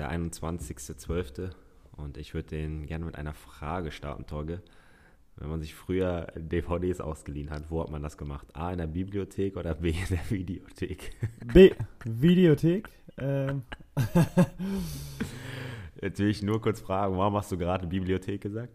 der 21.12. Und ich würde den gerne mit einer Frage starten, Torge. Wenn man sich früher DVDs ausgeliehen hat, wo hat man das gemacht? A in der Bibliothek oder B in der Videothek? B. Videothek. Ähm. Jetzt will ich nur kurz fragen, warum hast du gerade Bibliothek gesagt?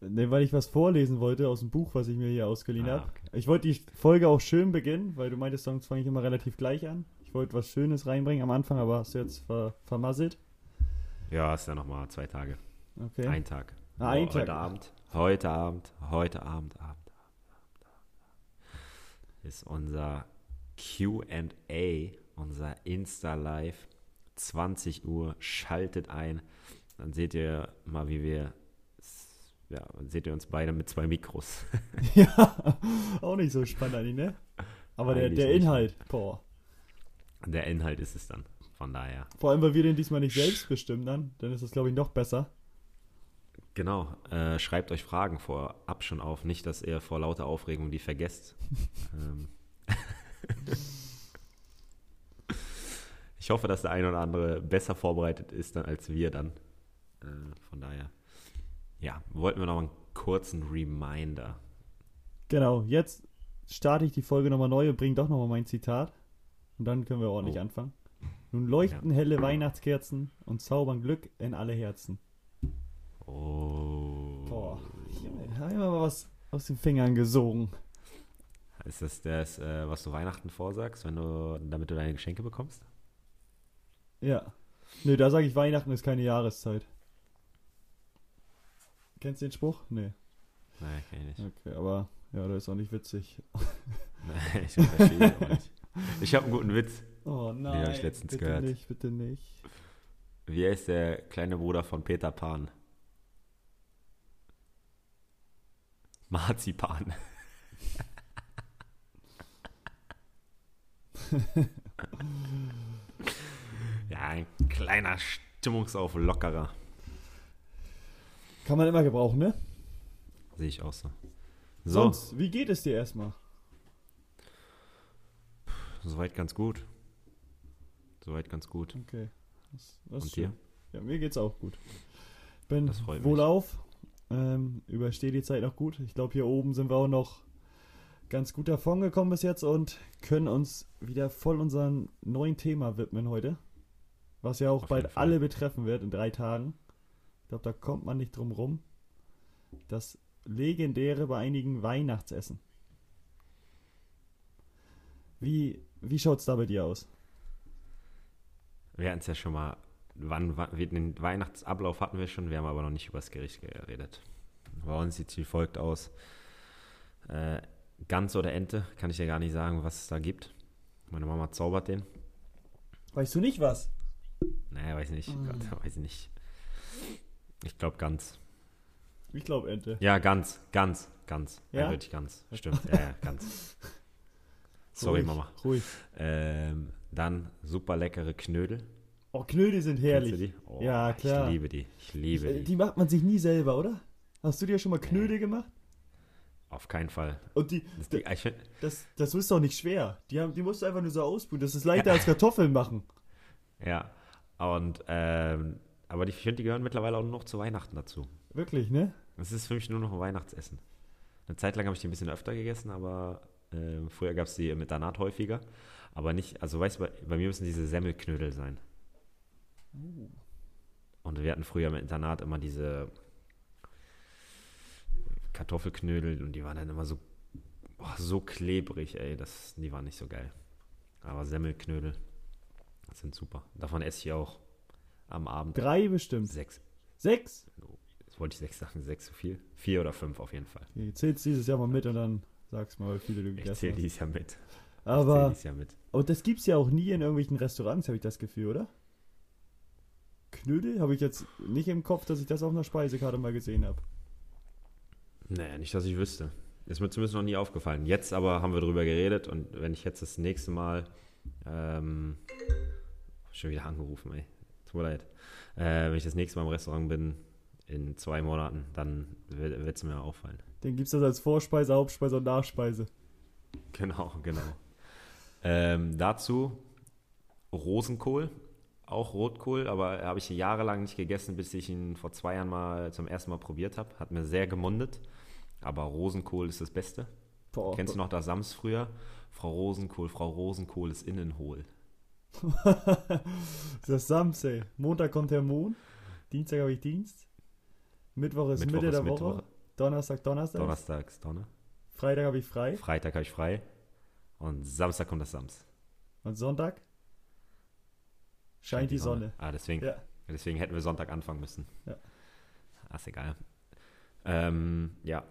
Ne, weil ich was vorlesen wollte aus dem Buch, was ich mir hier ausgeliehen Ah, habe. okay. Ich wollte die Folge auch schön beginnen, weil du meintest, sonst fange ich immer relativ gleich an. Ich wollte was Schönes reinbringen am Anfang, aber hast du jetzt ver vermasselt. Ja, ist ja nochmal zwei Tage. Okay. Ein Tag. Ah, ein heute Tag. Abend. Heute Abend. Heute Abend. Abend, Abend, Abend, Abend. Ist unser QA, unser Insta-Live. 20 Uhr. Schaltet ein. Dann seht ihr mal, wie wir. Ja, dann seht ihr uns beide mit zwei Mikros. ja, auch nicht so spannend eigentlich, ne? Aber der, der. Inhalt, boah. Der Inhalt ist es dann. Von daher. Vor allem, weil wir den diesmal nicht selbst bestimmen dann, dann ist das, glaube ich, noch besser. Genau. Äh, schreibt euch Fragen vorab schon auf. Nicht, dass ihr vor lauter Aufregung die vergesst. ähm. Ich hoffe, dass der eine oder andere besser vorbereitet ist dann als wir dann. Äh, von daher. Ja, wollten wir noch einen kurzen Reminder. Genau, jetzt starte ich die Folge nochmal neu und bringe doch nochmal mein Zitat. Und dann können wir ordentlich Oh. anfangen. Nun leuchten helle Weihnachtskerzen und zaubern Glück in alle Herzen. Oh. Boah, ich habe immer mal was aus den Fingern gesogen. Ist das das, äh, was du Weihnachten vorsagst, wenn du, damit du deine Geschenke bekommst? Ja. Nö, da sage ich, Weihnachten ist keine Jahreszeit. Kennst du den Spruch? Nee. Nein, kann ich nicht. Okay, aber ja, das ist auch nicht witzig. Nein, ich verstehe ihn auch nicht. Ich habe einen guten Witz. Oh Den nein. ich letztens bitte gehört. nicht, bitte nicht. Wie heißt der kleine Bruder von Peter Pan? Marzipan. ja, ein kleiner Stimmungsauflockerer. Kann man immer gebrauchen, ne? Sehe ich auch so. So, Sonst, wie geht es dir erstmal? soweit ganz gut. Soweit ganz gut. Okay. Das, das Und dir? Ja, mir geht's auch gut. Bin wohlauf. Ähm, überstehe die Zeit noch gut. Ich glaube, hier oben sind wir auch noch ganz gut davon gekommen bis jetzt und können uns wieder voll unserem neuen Thema widmen heute. Was ja auch Auf bald alle betreffen wird in drei Tagen. Ich glaube, da kommt man nicht drum rum. Das legendäre bei einigen Weihnachtsessen. Wie, wie schaut's da bei dir aus? Wir hatten es ja schon mal, wann, wann den Weihnachtsablauf hatten wir schon, wir haben aber noch nicht über das Gericht geredet. Bei uns sieht es wie folgt aus. Äh, Gans oder Ente, kann ich dir gar nicht sagen, was es da gibt. Meine Mama zaubert den. Weißt du nicht was? Naja, weiß nicht. Mm. Gott, weiß ich nicht. Ich glaube Gans. Ich glaube Ente. Ja, Gans, Gans, Gans. Ja? Eindeutig Gans. Stimmt, ja, ja, Gans. Sorry, Ruhig, Mama. Ruhig. Ähm, dann super leckere Knödel. Oh, Knödel sind herrlich. Oh, Ja, klar. Ich liebe die. Ich liebe Äh, die. Die macht man sich nie selber, oder? Hast du dir schon mal Knödel gemacht? Auf keinen Fall. Und die, Das, die, ich das, das ist doch nicht schwer. Die, haben, die musst du einfach nur so ausbrühen. Das ist leichter als Kartoffeln machen. Ja, und ähm, aber die- ich finde, die gehören mittlerweile auch nur noch zu Weihnachten dazu. Wirklich, ne? Das ist für mich nur noch ein Weihnachtsessen. Eine Zeit lang habe ich die ein bisschen öfter gegessen, aber ähm, früher gab es die mit Danat häufiger. Aber nicht, also weißt du, bei, bei mir müssen diese Semmelknödel sein. Und wir hatten früher mit Internat immer diese Kartoffelknödel und die waren dann immer so, oh, so klebrig, ey, das, die waren nicht so geil. Aber Semmelknödel sind super. Davon esse ich auch am Abend Drei bestimmt. sechs. Sechs? Jetzt wollte ich sechs sagen, sechs zu viel. Vier oder fünf auf jeden Fall. Okay, zählst dieses Jahr mal mit und dann sagst mal, wie viele du Ich gegessen zähle hast. dieses Jahr mit. Ich zähle Aber, dieses Jahr mit. und das gibt's ja auch nie in irgendwelchen Restaurants, habe ich das Gefühl, oder? Knödel habe ich jetzt nicht im Kopf, dass ich das auf einer Speisekarte mal gesehen habe. Naja, nicht, dass ich wüsste. Ist mir zumindest noch nie aufgefallen. Jetzt aber haben wir drüber geredet und wenn ich jetzt das nächste Mal ähm, schon wieder angerufen, ey. Tut mir leid. Äh, wenn ich das nächste Mal im Restaurant bin, in zwei Monaten, dann wird es mir auffallen. Dann gibt's das als Vorspeise, Hauptspeise und Nachspeise. Genau, genau. ähm, dazu Rosenkohl, auch Rotkohl, aber habe ich jahrelang nicht gegessen, bis ich ihn vor zwei Jahren mal zum ersten Mal probiert habe. Hat mir sehr gemundet. Aber Rosenkohl ist das Beste. Boah, Kennst du noch das Sams früher? Frau Rosenkohl, Frau Rosenkohl ist innen hohl. das ist Samstag. Montag kommt der Mond. Dienstag habe ich Dienst. Mittwoch ist Mittwoch Mitte ist der Woche. Mittwoch. Donnerstag, Donnerstag. Donnerstags Donner. Freitag habe ich frei. Freitag habe ich frei. Und Samstag kommt das Sams. Und Sonntag scheint die Sonne. Ah, deswegen, Ja. deswegen hätten wir Sonntag anfangen müssen. Ja. Ah, ist egal. Ähm, ja,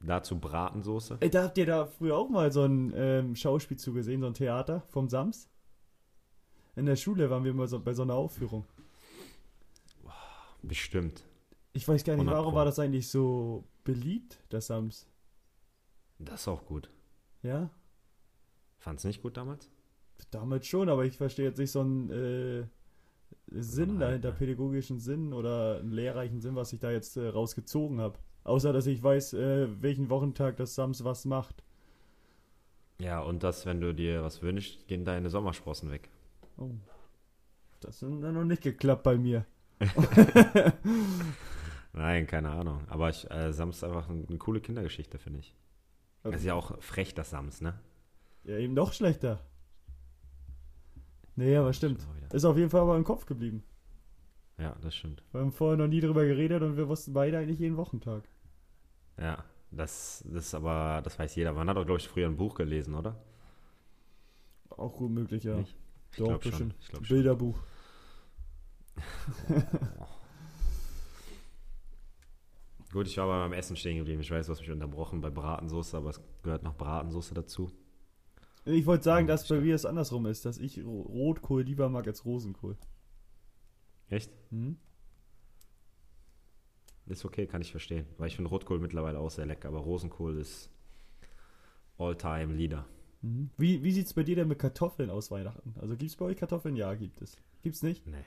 dazu Bratensoße. Ey, da habt ihr da früher auch mal so ein ähm, Schauspiel zugesehen, so ein Theater vom Sams? In der Schule waren wir immer so bei so einer Aufführung. Bestimmt. Ich weiß gar nicht, 100 warum war das eigentlich so beliebt, das Sams? Das ist auch gut. Ja? Fand's nicht gut damals? Damals schon, aber ich verstehe jetzt nicht so einen äh, Sinn Nein, dahinter, ne. pädagogischen Sinn oder einen lehrreichen Sinn, was ich da jetzt äh, rausgezogen habe. Außer, dass ich weiß, äh, welchen Wochentag das Sams was macht. Ja, und dass, wenn du dir was wünschst, gehen deine Sommersprossen weg. Oh. Das hat dann noch nicht geklappt bei mir. Nein, keine Ahnung. Aber ich, äh, Sams ist einfach ein- eine coole Kindergeschichte, finde ich. Das ist ja auch frech, das Sams, ne? Ja, eben noch schlechter. Nee, aber stimmt. Ist auf jeden Fall aber im Kopf geblieben. Ja, das stimmt. Wir haben vorher noch nie drüber geredet und wir wussten beide eigentlich jeden Wochentag. Ja, das, das ist aber, das weiß jeder. Man hat auch, glaube ich, früher ein Buch gelesen, oder? Auch gut möglich, ja. Nicht? Ich Doch, glaube schon. Ich glaub schon. Gut, ich war beim Essen stehen geblieben. Ich weiß, du hast mich unterbrochen bei Bratensoße, aber es gehört noch Bratensoße dazu. Ich wollte sagen, Ja, dass bei mir es andersrum ist, dass ich Ro- Rotkohl lieber mag als Rosenkohl. Echt? Hm? Ist okay, kann ich verstehen. Weil ich finde Rotkohl mittlerweile auch sehr lecker, aber Rosenkohl ist All-Time Leader. Mhm. Wie, wie sieht es bei dir denn mit Kartoffeln aus Weihnachten? Also gibt es bei euch Kartoffeln? Ja, gibt es. Gibt's nicht? Nee.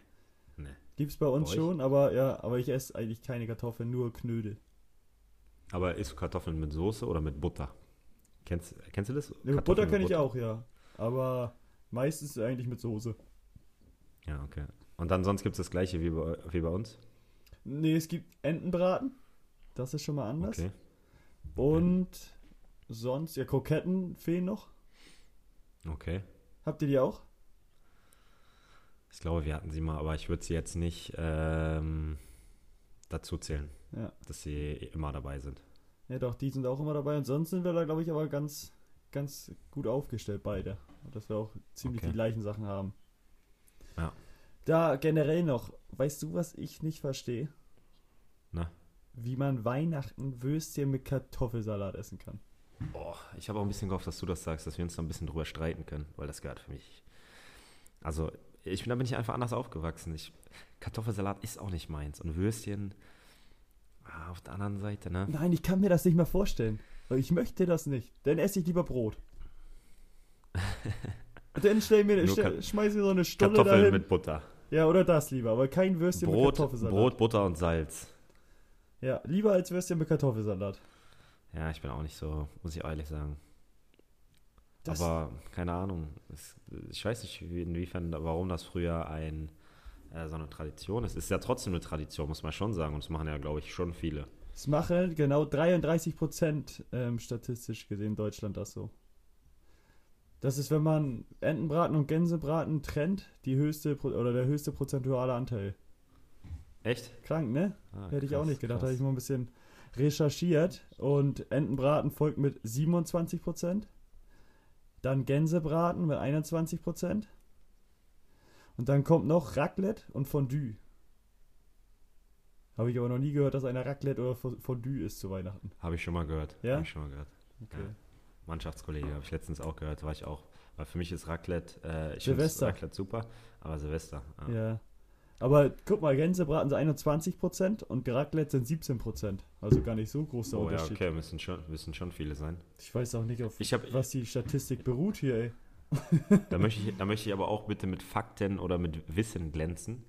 Nee. Gibt es bei uns Bei schon, aber ja, aber ich esse eigentlich keine Kartoffeln, nur Knödel. Aber isst du Kartoffeln mit Soße oder mit Butter? Kennst, kennst du das? Ja, mit Butter kenne ich auch, ja. Aber meistens eigentlich mit Soße. Ja, okay. Und dann sonst gibt es das gleiche wie bei, wie bei uns? Nee, es gibt Entenbraten. Das ist schon mal anders. Okay. Und sonst, ja, Kroketten fehlen noch. Okay. Habt ihr die auch? Ich glaube, wir hatten sie mal, aber ich würde sie jetzt nicht ähm, dazu zählen, Ja. dass sie immer dabei sind. Ja, doch, die sind auch immer dabei. Und sonst sind wir da, glaube ich, aber ganz, ganz gut aufgestellt, beide. Dass wir auch ziemlich Okay. die gleichen Sachen haben. Ja. Da generell noch, weißt du, was ich nicht verstehe? Na? Wie man Weihnachten Würstchen mit Kartoffelsalat essen kann. Boah, ich habe auch ein bisschen gehofft, dass du das sagst, dass wir uns da ein bisschen drüber streiten können, weil das gehört für mich. Also, ich bin, da bin ich einfach anders aufgewachsen. Ich, Kartoffelsalat ist auch nicht meins. Und Würstchen, ah, auf der anderen Seite, ne? Nein, ich kann mir das nicht mehr vorstellen. Ich möchte das nicht. Dann esse ich lieber Brot. Dann stell mir, stell, schmeiß mir so eine Stulle Kartoffeln dahin. mit Butter. ja, oder das lieber, aber kein Würstchen mit Brot, Kartoffelsalat. Brot, Butter und Salz. Ja, lieber als Würstchen mit Kartoffelsalat. Ja, ich bin auch nicht so, muss ich ehrlich sagen. Das, Aber keine Ahnung. Es, ich weiß nicht, wie- inwiefern, warum das früher ein, äh, so eine Tradition ist. Es ist ja trotzdem eine Tradition, muss man schon sagen. Und das machen ja, glaube ich, schon viele. Es machen genau 33 Prozent ähm, statistisch gesehen in Deutschland das so. Das ist, wenn man Entenbraten und Gänsebraten trennt, die höchste oder der höchste prozentuale Anteil. Echt? Krank, ne? Ah, Hätte ich auch krass, nicht gedacht. krass. Habe ich mal ein bisschen recherchiert. Und Entenbraten folgt mit 27 Prozent. Dann Gänsebraten mit 21 Prozent. Und dann kommt noch Raclette und Fondue. Habe ich aber noch nie gehört, dass einer Raclette oder Fo- Fondue ist zu Weihnachten. Habe ich schon mal gehört. Ja? Habe ich schon mal gehört. Okay. Ja. Mannschaftskollege habe ich letztens auch gehört, war ich auch. Weil für mich ist Raclette, äh, ich finde Silvester. Raclette super, aber Silvester. Ja. Ja. Aber guck mal, Gänsebraten sind 21% und Raclette sind 17%. Also gar nicht so groß der Oh ja, Unterschied. okay, müssen schon, müssen schon viele sein. Ich weiß auch nicht, auf hab- was die Statistik beruht hier, ey. Da möchte, ich, da möchte ich aber auch bitte mit Fakten oder mit Wissen glänzen.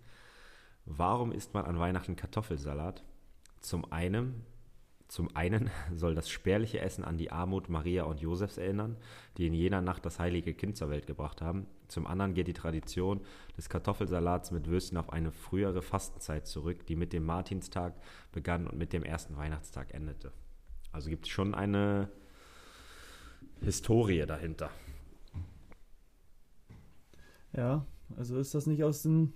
Warum isst man an Weihnachten Kartoffelsalat? Zum einen Zum einen soll das spärliche Essen an die Armut Maria und Josefs erinnern, die in jener Nacht das heilige Kind zur Welt gebracht haben. Zum anderen geht die Tradition des Kartoffelsalats mit Würstchen auf eine frühere Fastenzeit zurück, die mit dem Martinstag begann und mit dem ersten Weihnachtstag endete. Also gibt es schon eine Historie dahinter. Ja, also ist das nicht aus den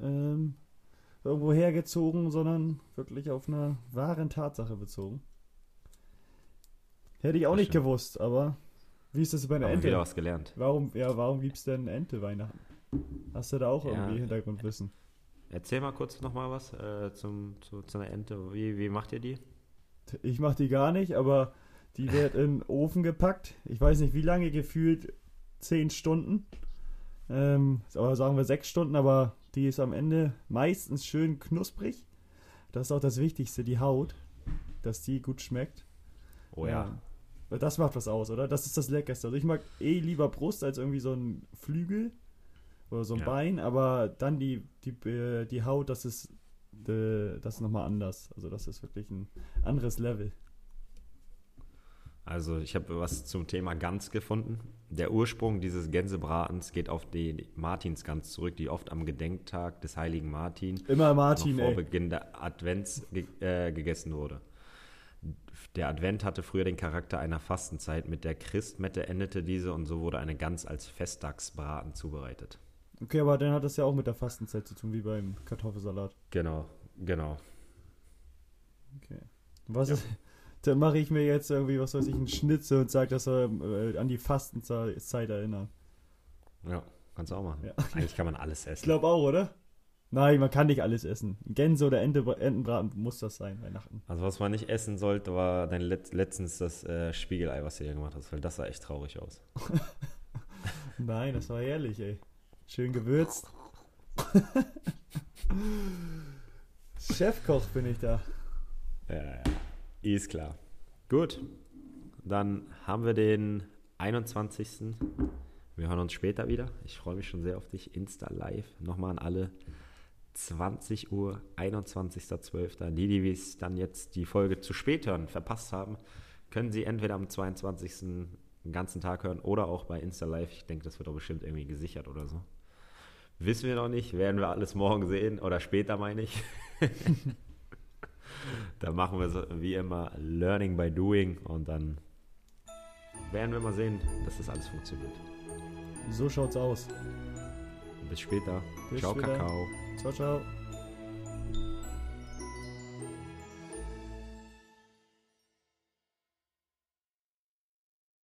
ähm, irgendwo hergezogen, sondern wirklich auf einer wahren Tatsache bezogen. Hätte ich auch Das nicht stimmt. gewusst, aber wie ist das bei einer Haben wir wieder Ente? was gelernt. Warum, ja, warum gibt's denn Ente Weihnachten? Hast du da auch Ja. irgendwie Hintergrundwissen? Erzähl mal kurz nochmal was äh, zum, zu, zu einer Ente. Wie, wie macht ihr die? Ich mach die gar nicht, aber die wird in den Ofen gepackt. Ich weiß nicht wie lange, gefühlt zehn Stunden. Ähm, aber sagen wir sechs Stunden, aber die ist am Ende meistens schön knusprig. Das ist auch das Wichtigste, die Haut, dass die gut schmeckt. Oh ja. Weil Das macht was aus, oder? Das ist das Leckerste. Also ich mag eh lieber Brust als irgendwie so ein Flügel oder so ein Ja. Bein, aber dann die, die, äh, die Haut, das ist, äh, das ist nochmal anders. Also das ist wirklich ein anderes Level. Also ich habe was zum Thema Gans gefunden. Der Ursprung dieses Gänsebratens geht auf die Martinsgans zurück, die oft am Gedenktag des heiligen Martin Immer Martin, vor ey. Beginn der Advents ge äh, gegessen wurde. Der Advent hatte früher den Charakter einer Fastenzeit. Mit der Christmette endete diese und so wurde eine Gans als Festtagsbraten zubereitet. Okay, aber dann hat das ja auch mit der Fastenzeit zu tun, wie beim Kartoffelsalat. Genau, genau. Okay. Was Ja. ist, dann mache ich mir jetzt irgendwie, was weiß ich, einen Schnitzel und sage, das soll äh, an die Fastenzeit erinnern. Ja, kannst du auch machen. Ja. Eigentlich kann man alles Ich essen. glaube auch, oder? Nein, man kann nicht alles essen. Gänse oder Ente, Entenbraten muss das sein, Weihnachten. Also was man nicht essen sollte, war dein Let letztens das äh, Spiegelei, was du hier gemacht hast, weil das sah echt traurig aus. Nein, das war herrlich, ey. Schön gewürzt. Chefkoch bin ich da. Ja, ja, ist klar. Gut, dann haben wir den 21. Wir hören uns später wieder. Ich freue mich schon sehr auf dich. Insta Live. Nochmal an alle. 20 Uhr, 21.12. Die, die es dann jetzt die Folge zu spät hören, verpasst haben, können sie entweder am 22. den ganzen Tag hören oder auch bei Insta Live. Ich denke, das wird doch bestimmt irgendwie gesichert oder so. Wissen wir noch nicht, werden wir alles morgen sehen oder später, meine ich. da machen wir so wie immer Learning by Doing und dann werden wir mal sehen, dass das alles funktioniert. So schaut's aus. Bis später. Bis Ciao, später. Kakao. Ciao, ciao.